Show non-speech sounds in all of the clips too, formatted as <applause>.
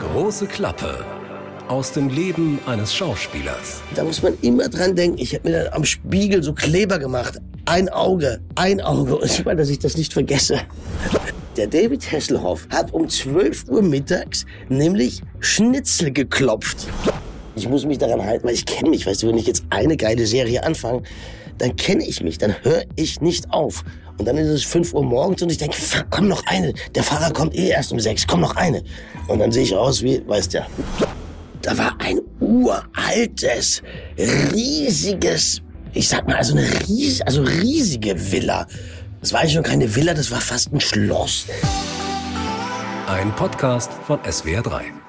Große Klappe aus dem Leben eines Schauspielers. Da muss man immer dran denken. Ich habe mir dann am Spiegel so Kleber gemacht. Ein Auge, ein Auge. Und weil, dass ich das nicht vergesse. Der David Hasselhoff hat um 12 Uhr mittags nämlich Schnitzel geklopft. Ich muss mich daran halten, weil ich kenne mich. Weißt du, wenn ich jetzt eine geile Serie anfange, dann kenne ich mich, dann höre ich nicht auf. Und dann ist es 5 Uhr morgens und ich denke, komm noch eine. Der Fahrer kommt eh erst um 6, komm noch eine. Und dann sehe ich aus wie, weißt ja, da war ein uraltes, riesiges, ich sag mal, also eine ries also riesige Villa. Das war eigentlich schon keine Villa, das war fast ein Schloss. Ein Podcast von SWR3.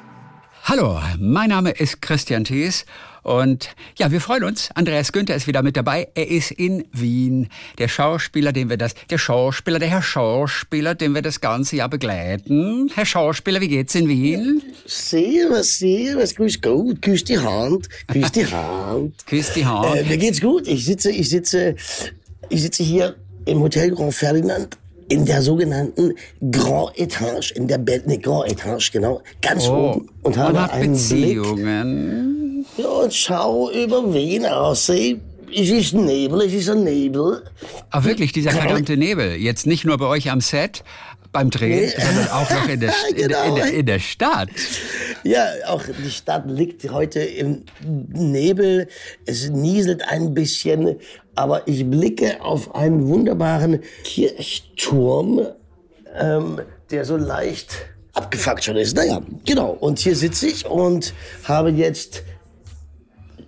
Hallo, mein Name ist Christian Thees und ja, wir freuen uns. Andreas Günther ist wieder mit dabei. Er ist in Wien. Der Schauspieler, den wir das, der Schauspieler, der Herr Schauspieler, den wir das ganze Jahr begleiten. Herr Schauspieler, wie geht's in Wien? Servus, servus, grüß gut, küss die Hand, küss die Hand. <laughs> küss die Hand. Äh, mir geht's gut. Ich sitze, ich sitze, ich sitze hier im Hotel Grand Ferdinand in der sogenannten Grand Etage, in der Bett, ne, Grand Etage, genau, ganz oh, oben und habe einen Beziehungen. Blick. Ja, und schau über Wien aussehen. Es ist Nebel, es ist ein Nebel. Aber wirklich, dieser verdammte Nebel. Jetzt nicht nur bei euch am Set, beim Drehen, Nee. sondern auch noch in der, in, der- in, Genau. der, in der Stadt. Ja, auch die Stadt liegt heute im Nebel. Es nieselt ein bisschen, aber ich blicke auf einen wunderbaren Kirchturm, ähm, der so leicht abgefuckt schon ist. Naja, genau. Und hier sitze ich und habe jetzt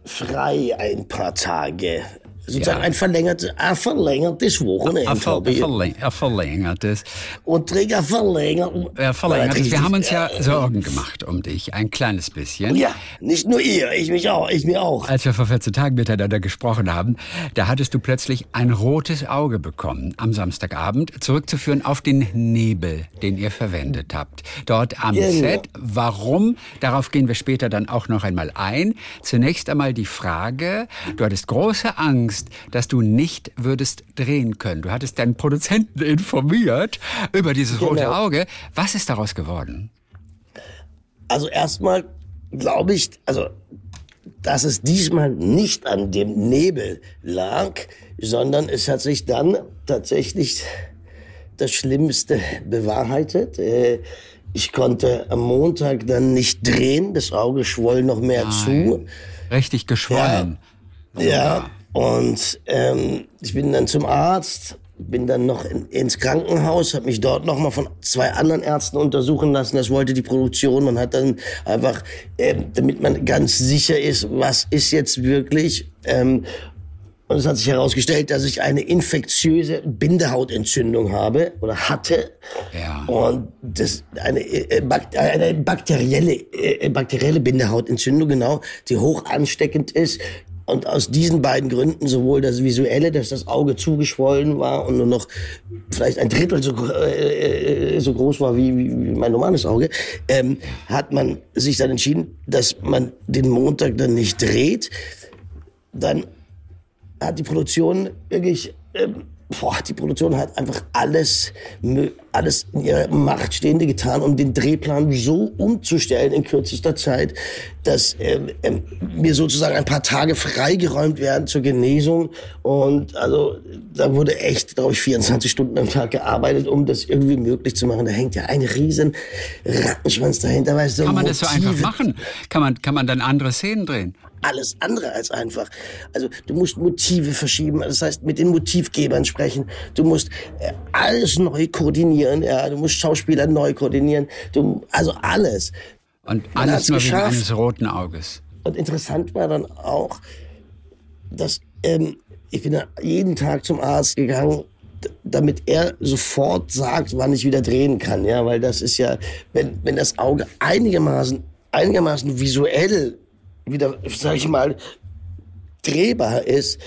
frei ein paar Tage. Sozusagen Ja. ein, verlängertes, ein verlängertes Wochenende. Er, ver, verläng, er verlängert es. Und Träger verlängert. Er verlängert Nein, es. Wir haben uns ja Sorgen gemacht um dich, ein kleines bisschen. Ja, nicht nur ihr, ich mich auch, ich mir auch. Als wir vor 14 Tagen miteinander gesprochen haben, da hattest du plötzlich ein rotes Auge bekommen am Samstagabend, zurückzuführen auf den Nebel, den ihr verwendet habt. Dort am Genau. Set. Warum? Darauf gehen wir später dann auch noch einmal ein. Zunächst einmal die Frage, du hattest große Angst, dass du nicht würdest drehen können. Du hattest deinen Produzenten informiert über dieses rote Genau. Auge. Was ist daraus geworden? Also erstmal glaube ich, also dass es diesmal nicht an dem Nebel lag, sondern es hat sich dann tatsächlich das Schlimmste bewahrheitet. Äh, Ich konnte am Montag dann nicht drehen, das Auge schwoll noch mehr zu. Richtig geschwollen. Ja, und ähm, ich bin dann zum Arzt, bin dann noch in, ins Krankenhaus, habe mich dort noch mal von zwei anderen Ärzten untersuchen lassen. Das wollte die Produktion. Man hat dann einfach, ähm, damit man ganz sicher ist, was ist jetzt wirklich. Ähm, und es hat sich herausgestellt, dass ich eine infektiöse Bindehautentzündung habe oder hatte. Ja. Und das eine, äh, Bak- eine bakterielle, äh, bakterielle Bindehautentzündung, genau, die hoch ansteckend ist. Und aus diesen beiden Gründen, sowohl das Visuelle, dass das Auge zugeschwollen war und nur noch vielleicht ein Drittel so, äh, äh, so groß war wie, wie wie mein normales Auge, ähm, hat man sich dann entschieden, dass man den Montag dann nicht dreht. Dann hat die Produktion wirklich, ähm, boah, die Produktion hat einfach alles, alles in ihrer Macht Stehende getan, um den Drehplan so umzustellen in kürzester Zeit, dass ähm, ähm, mir sozusagen ein paar Tage freigeräumt werden zur Genesung. Und also da wurde echt, glaube ich, 24 Stunden am Tag gearbeitet, um das irgendwie möglich zu machen. Da hängt ja ein riesen Rattenschwanz dahinter, weißt du. Kann man das so einfach Motive machen? Kann man, kann man dann andere Szenen drehen? Alles andere als einfach. Also du musst Motive verschieben, das heißt mit den Motivgebern sprechen. Du musst äh, alles neu koordinieren, ja. Du musst Schauspieler neu koordinieren. Du, also alles. Und alles nur wegen eines roten Auges. Und interessant war dann auch, dass ähm, ich bin jeden Tag zum Arzt gegangen, damit er sofort sagt, wann ich wieder drehen kann, ja, weil das ist ja, wenn wenn das Auge einigermaßen einigermaßen visuell wieder, sag ich mal, drehbar ist,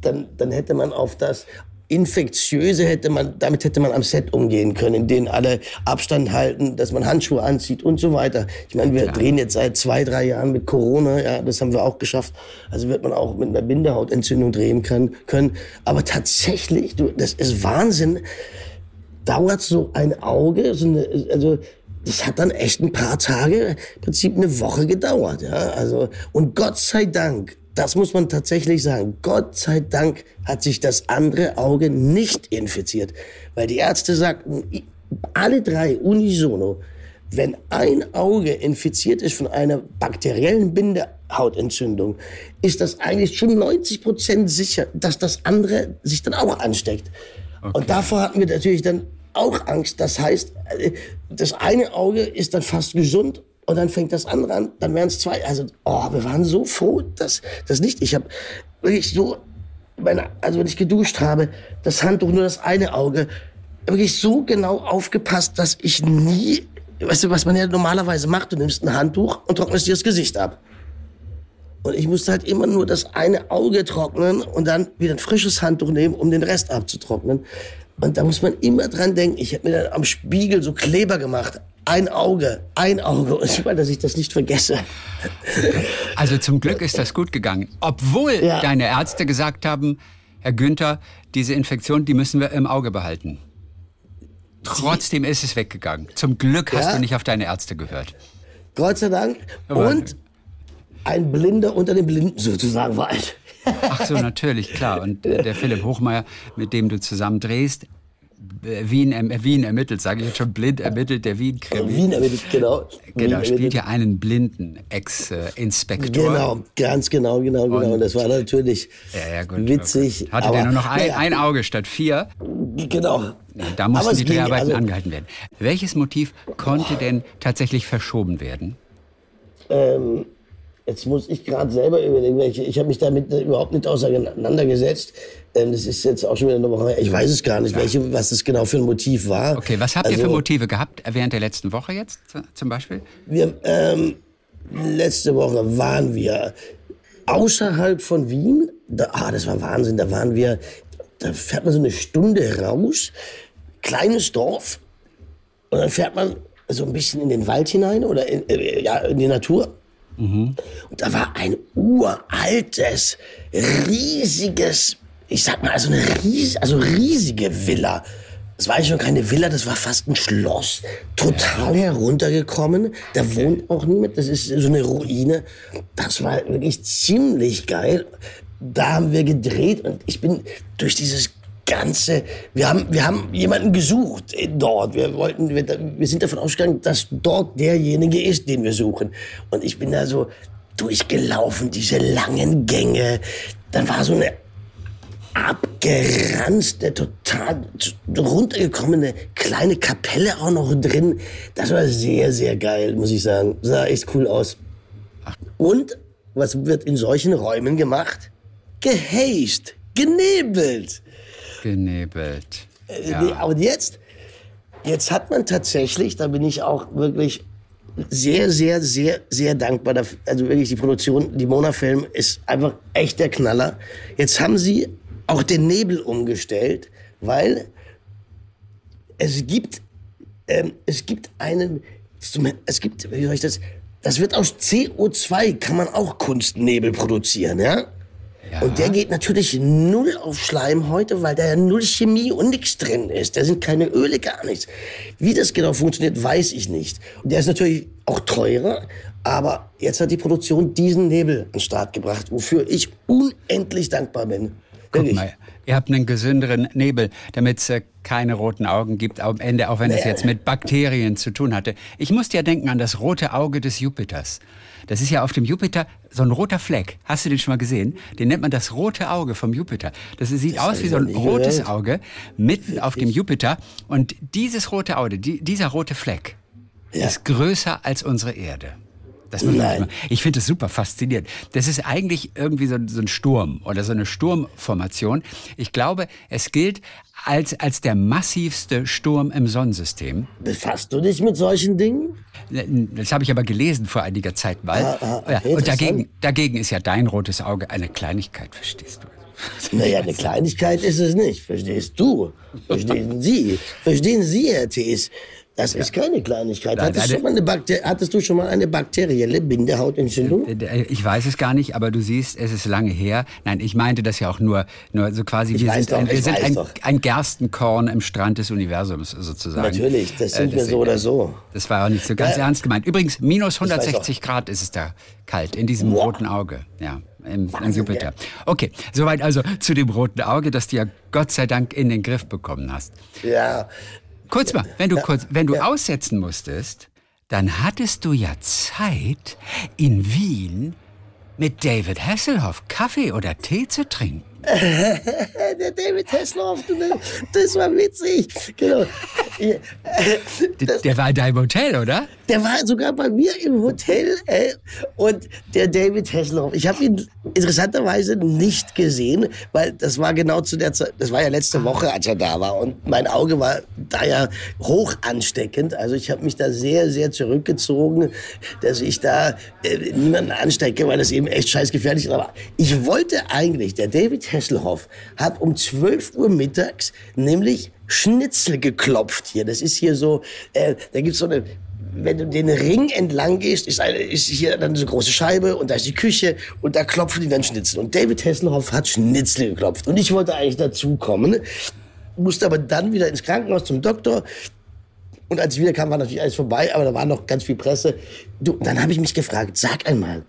dann dann hätte man auf das Infektiöse hätte man, damit hätte man am Set umgehen können, in denen alle Abstand halten, dass man Handschuhe anzieht und so weiter. Ich meine, wir drehen jetzt seit zwei, drei Jahren mit Corona, ja, das haben wir auch geschafft. Also wird man auch mit einer Bindehautentzündung drehen kann, können. Aber tatsächlich, du, das ist Wahnsinn, dauert so ein Auge, so eine, also das hat dann echt ein paar Tage, im Prinzip eine Woche gedauert. Ja? Also, und Gott sei Dank, das muss man tatsächlich sagen, Gott sei Dank hat sich das andere Auge nicht infiziert. Weil die Ärzte sagten, alle drei unisono, wenn ein Auge infiziert ist von einer bakteriellen Bindehautentzündung, ist das eigentlich schon 90 Prozent sicher, dass das andere sich dann auch ansteckt. Okay. Und davor hatten wir natürlich dann auch Angst. Das heißt, äh, das eine Auge ist dann fast gesund und dann fängt das andere an, dann wären es zwei. Also, oh, wir waren so froh, dass das nicht. Ich habe wirklich so, meine, also wenn ich geduscht habe, das Handtuch nur das eine Auge, wirklich so genau aufgepasst, dass ich nie, weißt du, was man ja normalerweise macht, du nimmst ein Handtuch und trocknest dir das Gesicht ab. Und ich musste halt immer nur das eine Auge trocknen und dann wieder ein frisches Handtuch nehmen, um den Rest abzutrocknen. Und da muss man immer dran denken. Ich habe mir dann am Spiegel so Kleber gemacht. Ein Auge, ein Auge. Und weil, dass ich das nicht vergesse. Also zum Glück ist das gut gegangen. Obwohl ja. deine Ärzte gesagt haben, Herr Günther, diese Infektion, die müssen wir im Auge behalten. Trotzdem ist es weggegangen. Zum Glück hast ja. du nicht auf deine Ärzte gehört. Gott sei Dank. Und ein Blinder unter den Blinden sozusagen war ich. Ach so, natürlich, klar. Und der Philipp Hochmeier, mit dem du zusammen drehst, äh, Wien, äh, Wien ermittelt, sage ich jetzt schon blind ermittelt, der Wien-Krimi. Wien ermittelt, genau. Genau, Wien spielt ja einen blinden Ex-Inspektor. Genau, ganz genau, genau, genau. Und, Und das war natürlich ja, ja, gut, witzig. Hatte aber, der nur noch ein, ja, ein, Auge statt vier? Genau. Da mussten die Dreharbeiten also, angehalten werden. Welches Motiv konnte denn tatsächlich verschoben werden? Ähm, Jetzt muss ich gerade selber überlegen, welche. Ich habe mich damit überhaupt nicht auseinandergesetzt. Ähm, das ist jetzt auch schon wieder eine Woche. Ich weiß es gar nicht, welche, was das genau für ein Motiv war. Okay, was habt also, ihr für also Motive gehabt während der letzten Woche jetzt zum Beispiel? Wir, ähm, letzte Woche waren wir außerhalb von Wien. Da, ah, das war Wahnsinn. Da waren wir, da fährt man so eine Stunde raus, kleines Dorf, und dann fährt man so ein bisschen in den Wald hinein oder in, äh, ja, in die Natur. Mhm. Und da war ein uraltes, riesiges, ich sag mal, also eine ries also riesige Villa. Das war eigentlich schon keine Villa, das war fast ein Schloss. Total heruntergekommen. Da wohnt auch niemand. Das ist so eine Ruine. Das war wirklich ziemlich geil. Da haben wir gedreht und ich bin durch dieses ganze, wir haben, wir haben jemanden gesucht dort. Wir wollten, wir, wir sind davon ausgegangen, dass dort derjenige ist, den wir suchen. Und ich bin da so durchgelaufen, diese langen Gänge. Dann war so eine abgeranzte, total runtergekommene kleine Kapelle auch noch drin. Das war sehr, sehr geil, muss ich sagen. Sah echt cool aus. Und was wird in solchen Räumen gemacht? Gehazed, genebelt genebelt. Äh, ja. Und jetzt, jetzt hat man tatsächlich, da bin ich auch wirklich sehr, sehr, sehr, sehr dankbar. Dafür. Also wirklich die Produktion, die Mona-Film ist einfach echt der Knaller. Jetzt haben sie auch den Nebel umgestellt, weil es gibt, ähm, es gibt einen, es gibt, wie soll ich das, das wird aus CO2 kann man auch Kunstnebel produzieren, ja? Und der geht natürlich null auf Schleim heute, weil da ja null Chemie und nichts drin ist. Da sind keine Öle, gar nichts. Wie das genau funktioniert, weiß ich nicht. Und der ist natürlich auch teurer, aber jetzt hat die Produktion diesen Nebel an den Start gebracht, wofür ich unendlich dankbar bin. Guck mal, ihr habt einen gesünderen Nebel, damit es äh, keine roten Augen gibt am Ende, auch wenn es jetzt mit Bakterien zu tun hatte. Ich musste ja denken an das rote Auge des Jupiters. Das ist ja auf dem Jupiter so ein roter Fleck. Hast du den schon mal gesehen? Den nennt man das rote Auge vom Jupiter. Das sieht das aus wie so ein rotes gehört. Auge mitten auf dem Jupiter. Und dieses rote Auge, die, dieser rote Fleck, ja. ist größer als unsere Erde. Das Nein. Ich finde das super faszinierend. Das ist eigentlich irgendwie so, so, ein Sturm oder so eine Sturmformation. Ich glaube, es gilt als, als der massivste Sturm im Sonnensystem. Befasst du dich mit solchen Dingen? Das habe ich aber gelesen vor einiger Zeit mal. Ah, ah, okay, und dagegen, dagegen ist ja dein rotes Auge eine Kleinigkeit, verstehst du? Naja, eine Kleinigkeit ist es nicht, verstehst du? Verstehen Sie? Verstehen Sie, Herr Thies? Das ist keine Kleinigkeit. Nein, Hattest, nein, du schon mal eine Bakter hattest du schon mal eine bakterielle Bindehautentzündung? Äh, Ich weiß es gar nicht, aber du siehst, es ist lange her. Nein, ich meinte das ja auch nur, nur so quasi, Ich wir sind, doch, ein, wir sind ein, ein Gerstenkorn im Strand des Universums sozusagen. Natürlich, das sind wir deswegen, so oder so. Das war auch nicht so ganz Ja. ernst gemeint. Übrigens, minus weiß 160 Grad ist es da kalt in diesem Wow. roten Auge. Ja, im, im Jupiter. Okay, soweit also zu dem roten Auge, das du ja Gott sei Dank in den Griff bekommen hast. Ja, Kurz mal, wenn du kurz, wenn du aussetzen musstest, dann hattest du ja Zeit, in Wien mit David Hasselhoff Kaffee oder Tee zu trinken. <laughs> der David Hasselhoff, du, das war witzig. Genau. Ja, Der, war in deinem Hotel, oder? Der war sogar bei mir im Hotel ey. und der David Hasselhoff. Ich habe ihn interessanterweise nicht gesehen, weil das war genau zu der Zeit, das war ja letzte Woche, als er da war und mein Auge war da ja hoch ansteckend. Also ich habe mich da sehr, sehr zurückgezogen, dass ich da äh, niemanden anstecke, weil das eben echt scheißgefährlich ist. Aber ich wollte eigentlich, der David Hasselhoff hat um 12 Uhr mittags nämlich Schnitzel geklopft hier. Das ist hier so, äh, da gibt's so eine wenn du den Ring entlang gehst, ist, eine, ist hier dann so eine große Scheibe und da ist die Küche und da klopfen die dann Schnitzel. Und David Hasselhoff hat Schnitzel geklopft. Und ich wollte eigentlich dazukommen, musste aber dann wieder ins Krankenhaus zum Doktor. Und als ich wieder kam, war natürlich alles vorbei, aber da war noch ganz viel Presse. Du, dann habe ich mich gefragt, sag einmal,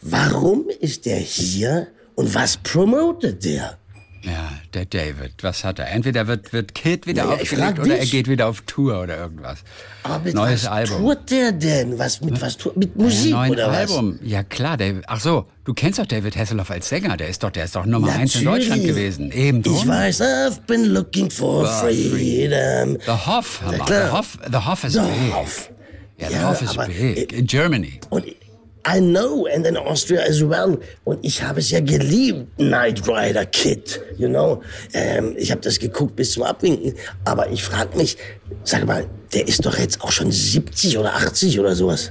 warum ist der hier und was promotet der? Ja, der David. Was hat er? Entweder wird, wird Kid wieder Naja, aufgelegt oder er geht wieder auf Tour oder irgendwas. Aber mit Neues was Album. tourt der denn? Was, mit was tourt? Mit Musik ja, oder was? Album. Ja klar, David. Ach so, du kennst doch David Hasselhoff als Sänger. Der ist doch, der ist doch Nummer eins in Natürlich. Deutschland gewesen. Eben drum. Ich weiß, I've been looking for freedom. The Hoff, Ja, klar. The Hoff, the Hoff is The big. Hoff. Ja, the Ja, Hoff is big. In Germany. Und I know, and in Austria as well. Und ich habe es ja geliebt, Knight Rider Kid, you know. Ähm, ich habe das geguckt bis zum Abwinken. Aber ich frage mich, sag mal, der ist doch jetzt auch schon 70 oder 80 oder sowas.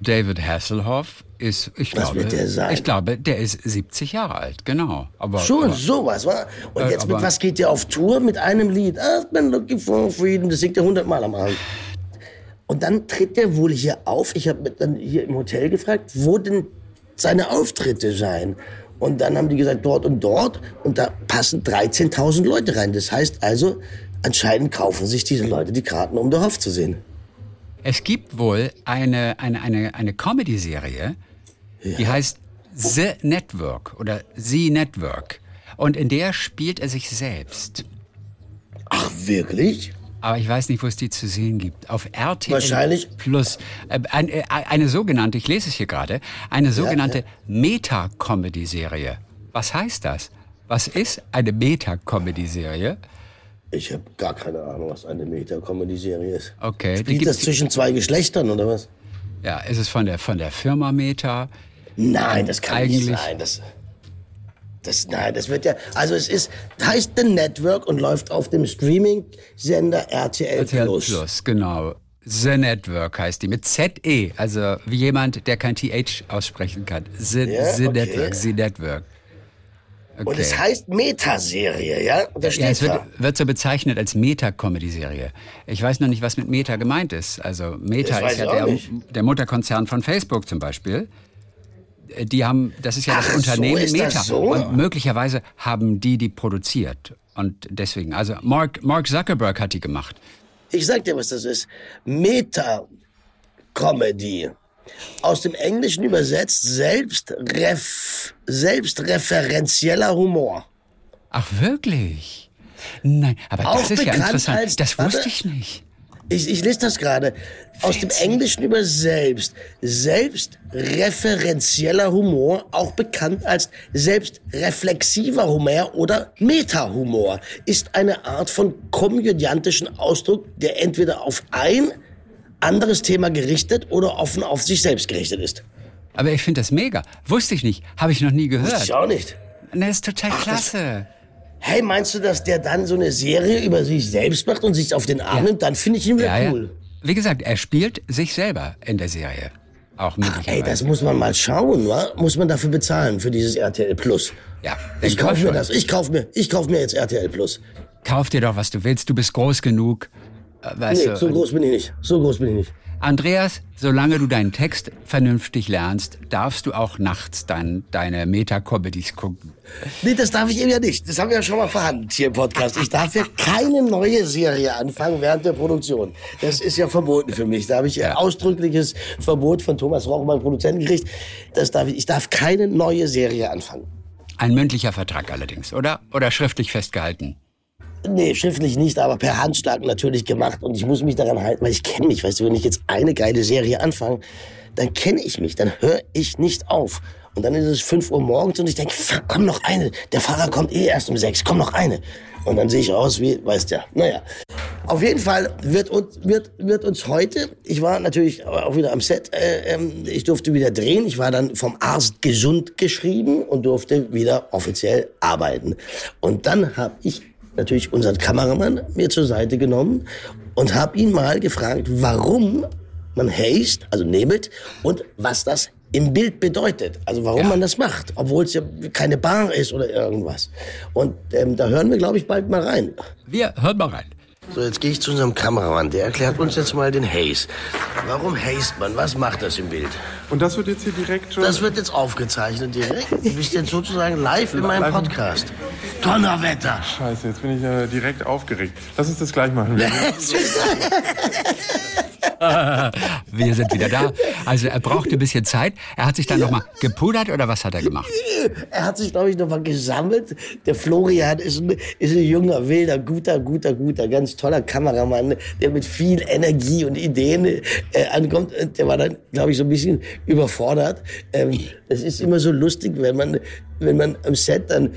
David Hasselhoff ist, ich Was glaube, der ich glaube, der ist 70 Jahre alt, genau. Aber, Schon aber sowas, wa? Und Äh, jetzt mit was geht der auf Tour? Mit einem Lied. I've been looking for freedom. Das singt er hundertmal am Abend. Und dann tritt der wohl hier auf. Ich habe dann hier im Hotel gefragt, wo denn seine Auftritte seien. Und dann haben die gesagt, dort und dort. Und da passen 13.000 Leute rein. Das heißt also, anscheinend kaufen sich diese Leute die Karten, um Hoff zu sehen. Es gibt wohl eine, eine, eine, eine Comedy-Serie, die heißt The Network oder The Network. Und in der spielt er sich selbst. Ach, wirklich? Aber ich weiß nicht, wo es die zu sehen gibt. Auf RTL Wahrscheinlich. Plus. Äh, ein, äh, eine sogenannte, ich lese es hier gerade, eine sogenannte Meta-Comedy-Serie. Was heißt das? Was ist eine Meta-Comedy-Serie? Ich habe gar keine Ahnung, was eine Meta-Comedy-Serie ist. Okay, die Spielt das zwischen zwei Geschlechtern oder was? Ja, ist es von der, von der Firma Meta? Nein, das kann Eigentlich- nicht sein. Das, das, nein, das wird ja. Also es ist heißt The Network und läuft auf dem Streaming-Sender RTL, RTL Plus. Plus, genau. The Network heißt die mit Z-E, also wie jemand, der kein TH aussprechen kann. The, Ja, the okay. Network, The Network. Okay. Und es heißt Metaserie, ja? Und da steht ja, es wird, wird so bezeichnet als Meta-Comedy-Serie. Ich weiß noch nicht, was mit Meta gemeint ist. Also Meta ist ja der, der Mutterkonzern von Facebook zum Beispiel. Äh, Die haben, das ist ja Ach, das so Unternehmen das Meta. so? Und möglicherweise haben die die produziert. Und deswegen, also Mark, Mark Zuckerberg hat die gemacht. Ich sag dir, was das ist. Meta-Comedy. Aus dem Englischen übersetzt selbstref selbstreferenzieller Humor. Ach, wirklich? Nein, aber Auch das ist ja interessant. als- das warte. wusste ich nicht. Ich, ich lese das gerade. Aus dem. Englischen über selbst. Selbstreferenzieller Humor, auch bekannt als selbstreflexiver Humor oder Meta-Humor, ist eine Art von komödiantischen Ausdruck, der entweder auf ein anderes Thema gerichtet oder offen auf sich selbst gerichtet ist. Aber ich finde das mega. Wusste ich nicht. Habe ich noch nie Wusste gehört. ich auch nicht. Das ist total das- klasse. Hey, meinst du, dass der dann so eine Serie über sich selbst macht und sich auf den Arm nimmt? Dann finde ich ihn wieder Ja, cool. ja. Wie gesagt, er spielt sich selber in der Serie. Auch möglicherweise. Ey, das muss man mal schauen, wa? Muss man dafür bezahlen für dieses RTL Plus? ja, Ich kaufe mir das. Ich kaufe mir, ich kaufe mir jetzt RTL Plus. Kauf dir doch, was du willst. Du bist groß genug. Äh, weißt nee, du, so groß bin ich nicht. So groß bin ich nicht. Andreas, solange du deinen Text vernünftig lernst, darfst du auch nachts dann deine Meta-Comedies gucken. Nee, das darf ich eben ja nicht. Das haben wir ja schon mal verhandelt hier im Podcast. Ich darf ja keine neue Serie anfangen während der Produktion. Das ist ja verboten für mich. Da habe ich ein ausdrückliches Verbot von Thomas Rochmann, Produzenten, gekriegt. Das darf ich. Ich darf keine neue Serie anfangen. Ein mündlicher Vertrag allerdings, oder? Oder schriftlich festgehalten? Nee, schriftlich nicht, aber per Handschlag natürlich gemacht. Und ich muss mich daran halten, weil ich kenne mich. Weißt du, wenn ich jetzt eine geile Serie anfange, dann kenne ich mich, dann höre ich nicht auf. Und dann ist es 5 Uhr morgens und ich denke, komm noch eine. Der Fahrer kommt eh erst um 6, komm noch eine. Und dann sehe ich aus wie, weißt ja, naja. Auf jeden Fall wird uns, wird, wird uns heute, ich war natürlich auch wieder am Set, äh, ähm, ich durfte wieder drehen. Ich war dann vom Arzt gesund geschrieben und durfte wieder offiziell arbeiten. Und dann habe ich natürlich unseren Kameramann mir zur Seite genommen und habe ihn mal gefragt, warum man haste, also nebelt, und was das im Bild bedeutet. Also warum ja. man das macht, obwohl es ja keine Bar ist oder irgendwas. Und ähm, da hören wir, glaube ich, bald mal rein. Wir hören mal rein. So, jetzt gehe ich zu unserem Kameramann. Der erklärt uns jetzt mal den Haze. Warum haste man? Was macht das im Bild? Und das wird jetzt hier direkt schon... Das wird jetzt aufgezeichnet direkt. Du bist jetzt sozusagen live in meinem Podcast. Donnerwetter! Scheiße, jetzt bin ich ja direkt aufgeregt. Lass uns das gleich machen. <laughs> <laughs> Wir sind wieder da. Also er brauchte ein bisschen Zeit. Er hat sich dann ja. noch mal gepudert oder was hat er gemacht? Er hat sich, glaube ich, noch mal gesammelt. Der Florian ist ein, ist ein junger, wilder, guter, guter, guter, ganz toller Kameramann, der mit viel Energie und Ideen äh, ankommt. Der war dann, glaube ich, so ein bisschen überfordert. Ähm, es ist immer so lustig, wenn man, wenn man am Set dann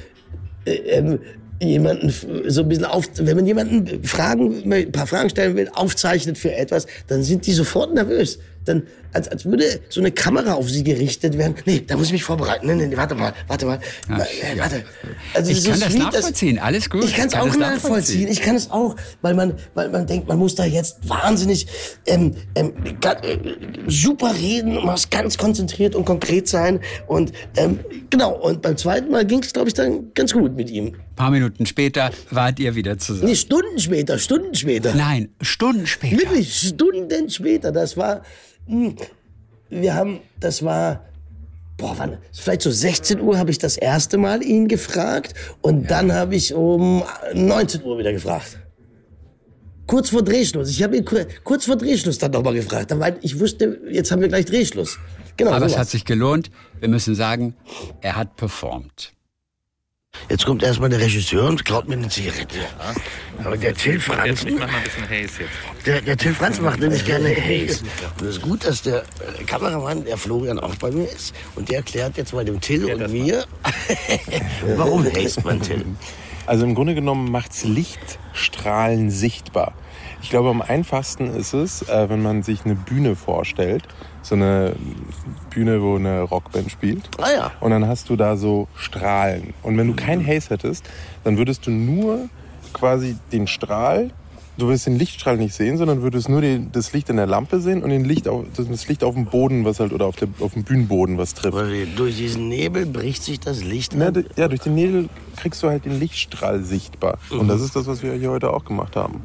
äh, ähm, jemanden so ein bisschen auf, wenn man jemanden Fragen, ein paar Fragen stellen will, aufzeichnet für etwas, dann sind die sofort nervös. Dann, als, als würde so eine Kamera auf sie gerichtet werden. Nee, da muss ich mich vorbereiten. Nee, nee, warte mal, warte mal. Ach, äh, warte. Also, ich kann so das sweet, nachvollziehen, alles gut. Ich kann es auch nachvollziehen. Ich kann es auch, weil man, weil man denkt, man muss da jetzt wahnsinnig ähm, ähm, äh, super reden und muss ganz konzentriert und konkret sein. Und ähm, genau, und beim zweiten Mal ging es, glaube ich, dann ganz gut mit ihm. Ein paar Minuten später wart ihr wieder zusammen. Nee, Stunden später, Stunden später. Nein, Stunden später. Wirklich, Stunden später. Das war wir haben, das war, boah, wann, vielleicht so 16 Uhr habe ich das erste Mal ihn gefragt und ja. dann habe ich um 19 Uhr wieder gefragt. Kurz vor Drehschluss. Ich habe ihn kurz vor Drehschluss dann nochmal gefragt, weil ich wusste, jetzt haben wir gleich Drehschluss. Genau. Aber sowas. es hat sich gelohnt. Wir müssen sagen, er hat performt. Jetzt kommt erstmal der Regisseur und klaut mir eine Zigarette. Ja. Aber der Till Franzen. Ich mach mal ein bisschen Haze jetzt. Der, der Till Franzen macht nämlich gerne Haze. Und es ist gut, dass der äh, Kameramann, der Florian, auch bei mir ist. Und der erklärt jetzt mal dem Till ja, und mir, <laughs> <laughs> warum Haze man Till. Also im Grunde genommen macht's Lichtstrahlen sichtbar. Ich glaube, am einfachsten ist es, äh, wenn man sich eine Bühne vorstellt so eine Bühne, wo eine Rockband spielt. Ah ja. Und dann hast du da so Strahlen. Und wenn du kein Haze hättest, dann würdest du nur quasi den Strahl, du würdest den Lichtstrahl nicht sehen, sondern würdest nur die, das Licht in der Lampe sehen und den Licht auf, das Licht auf dem Boden, was halt, oder auf, der, auf dem Bühnenboden, was trifft. Weil durch diesen Nebel bricht sich das Licht an? Ja, ja, durch den Nebel kriegst du halt den Lichtstrahl sichtbar. Mhm. Und das ist das, was wir hier heute auch gemacht haben.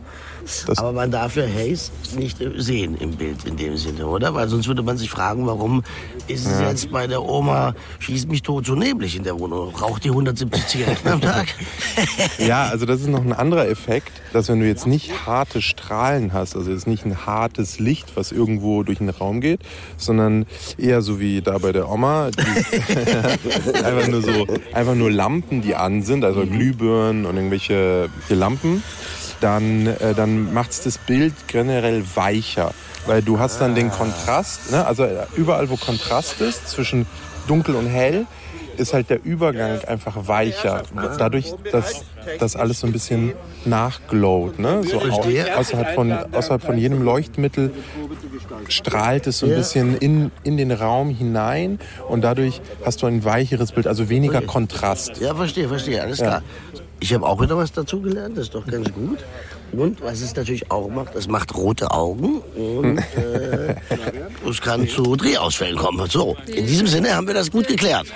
Das Aber man darf ja Hayes nicht sehen im Bild in dem Sinne, oder? Weil sonst würde man sich fragen, warum ist es ja. jetzt bei der Oma, schießt mich tot, so neblig in der Wohnung? Raucht die 170 Zigaretten am Tag? <laughs> ja, also das ist noch ein anderer Effekt, dass wenn du jetzt nicht harte Strahlen hast, also jetzt nicht ein hartes Licht, was irgendwo durch den Raum geht, sondern eher so wie da bei der Oma, <laughs> <laughs> einfach nur so, einfach nur Lampen, die an sind, also Glühbirnen und irgendwelche Lampen dann, äh, dann macht es das Bild generell weicher. Weil du hast dann den Kontrast, ne? also äh, überall wo Kontrast ist zwischen dunkel und hell, ist halt der Übergang einfach weicher. Dadurch, dass das alles so ein bisschen nachglowt. Ne? So außerhalb, von, außerhalb von jedem Leuchtmittel strahlt es so ein bisschen in, in den Raum hinein und dadurch hast du ein weicheres Bild, also weniger Kontrast. Ja, verstehe, verstehe, alles klar. Ich habe auch wieder was dazugelernt, das ist doch ganz gut. Und was es natürlich auch macht, es macht rote Augen und äh, es kann zu Drehausfällen kommen. So, in diesem Sinne haben wir das gut geklärt.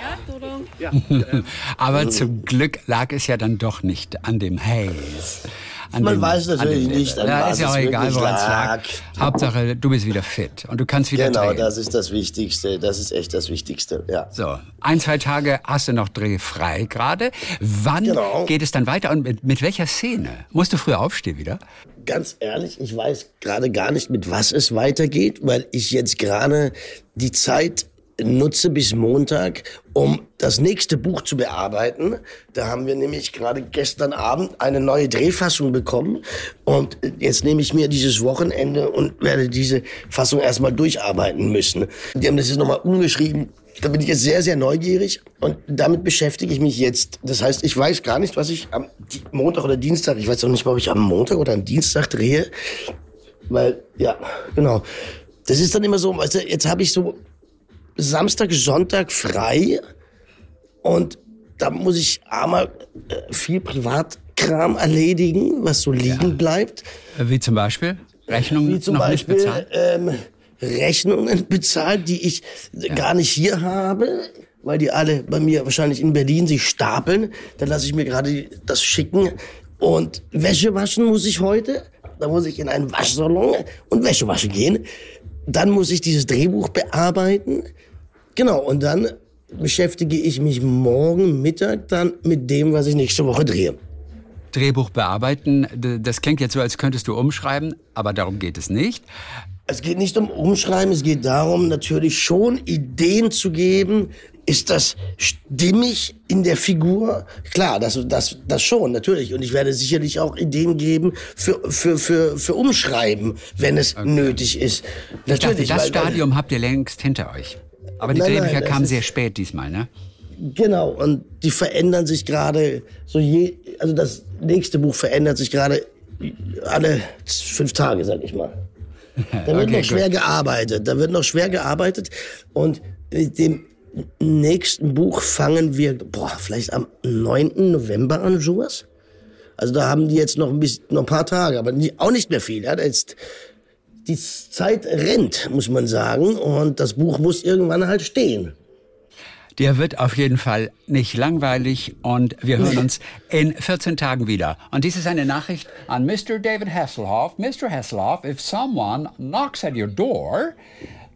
<laughs> Aber zum Glück lag es ja dann doch nicht an dem Haze. An Man dem, weiß natürlich an dem, nicht, an ja, was ist ja auch egal, woran es lag. Hauptsache, du bist wieder fit und du kannst wieder Genau, drehen. das ist das Wichtigste. Das ist echt das Wichtigste, ja. So, ein, zwei Tage hast du noch drehfrei gerade. Wann Genau. geht es dann weiter und mit, mit welcher Szene? Musst du früh aufstehen wieder? Ganz ehrlich, ich weiß gerade gar nicht, mit was es weitergeht, weil ich jetzt gerade die Zeit nutze bis Montag, um das nächste Buch zu bearbeiten. Da haben wir nämlich gerade gestern Abend eine neue Drehfassung bekommen und jetzt nehme ich mir dieses Wochenende und werde diese Fassung erstmal durcharbeiten müssen. Die haben das jetzt nochmal umgeschrieben. Da bin ich jetzt sehr, sehr neugierig und damit beschäftige ich mich jetzt. Das heißt, ich weiß gar nicht, was ich am Montag oder Dienstag, ich weiß auch nicht, ob ich am Montag oder am Dienstag drehe, weil, ja, genau. Das ist dann immer so, weißt du, jetzt habe ich so Samstag, Sonntag frei und da muss ich einmal äh, viel Privatkram erledigen, was so liegen bleibt. Äh, Wie zum Beispiel? Rechnung Wie zum noch Beispiel nicht bezahlt? ähm, Rechnungen bezahlt, die ich gar nicht hier habe, weil die alle bei mir wahrscheinlich in Berlin sich stapeln. Dann lasse ich mir gerade das schicken. Und Wäsche waschen muss ich heute. Da muss ich in einen Waschsalon und Wäsche waschen gehen. Dann muss ich dieses Drehbuch bearbeiten. Genau, und dann beschäftige ich mich morgen Mittag dann mit dem, was ich nächste Woche drehe. Drehbuch bearbeiten, das klingt jetzt so, als könntest du umschreiben, aber darum geht es nicht. Es geht nicht um Umschreiben, es geht darum, natürlich schon Ideen zu geben. Ist das stimmig in der Figur? Klar, das, das, das schon, natürlich. Und ich werde sicherlich auch Ideen geben für, für, für, für Umschreiben, wenn es nötig ist. Ich dachte, Natürlich. das weil- Stadium habt ihr längst hinter euch. Aber die Nein, nein, Drehbücher das kamen sehr spät diesmal, ne? Genau, und die verändern sich gerade so je, also das nächste Buch verändert sich gerade alle fünf Tage, sag ich mal. <laughs> Da wird Okay, noch schwer gut. gearbeitet, da wird noch schwer gearbeitet und mit dem nächsten Buch fangen wir, boah, vielleicht am 9. November an, sowas. Also da haben die jetzt noch ein bisschen, noch ein paar Tage, aber auch nicht mehr viel. Ja, ist, die Zeit rennt, muss man sagen, und das Buch muss irgendwann halt stehen. Dir wird auf jeden Fall nicht langweilig und wir hören uns in 14 Tagen wieder. Und dies ist eine Nachricht an Mr. David Hasselhoff. Mr. Hasselhoff, if someone knocks at your door,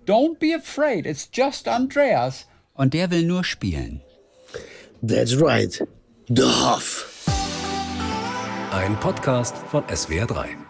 don't be afraid, it's just Andreas. Und der will nur spielen. That's right. Dorf. Ein Podcast von SWR3.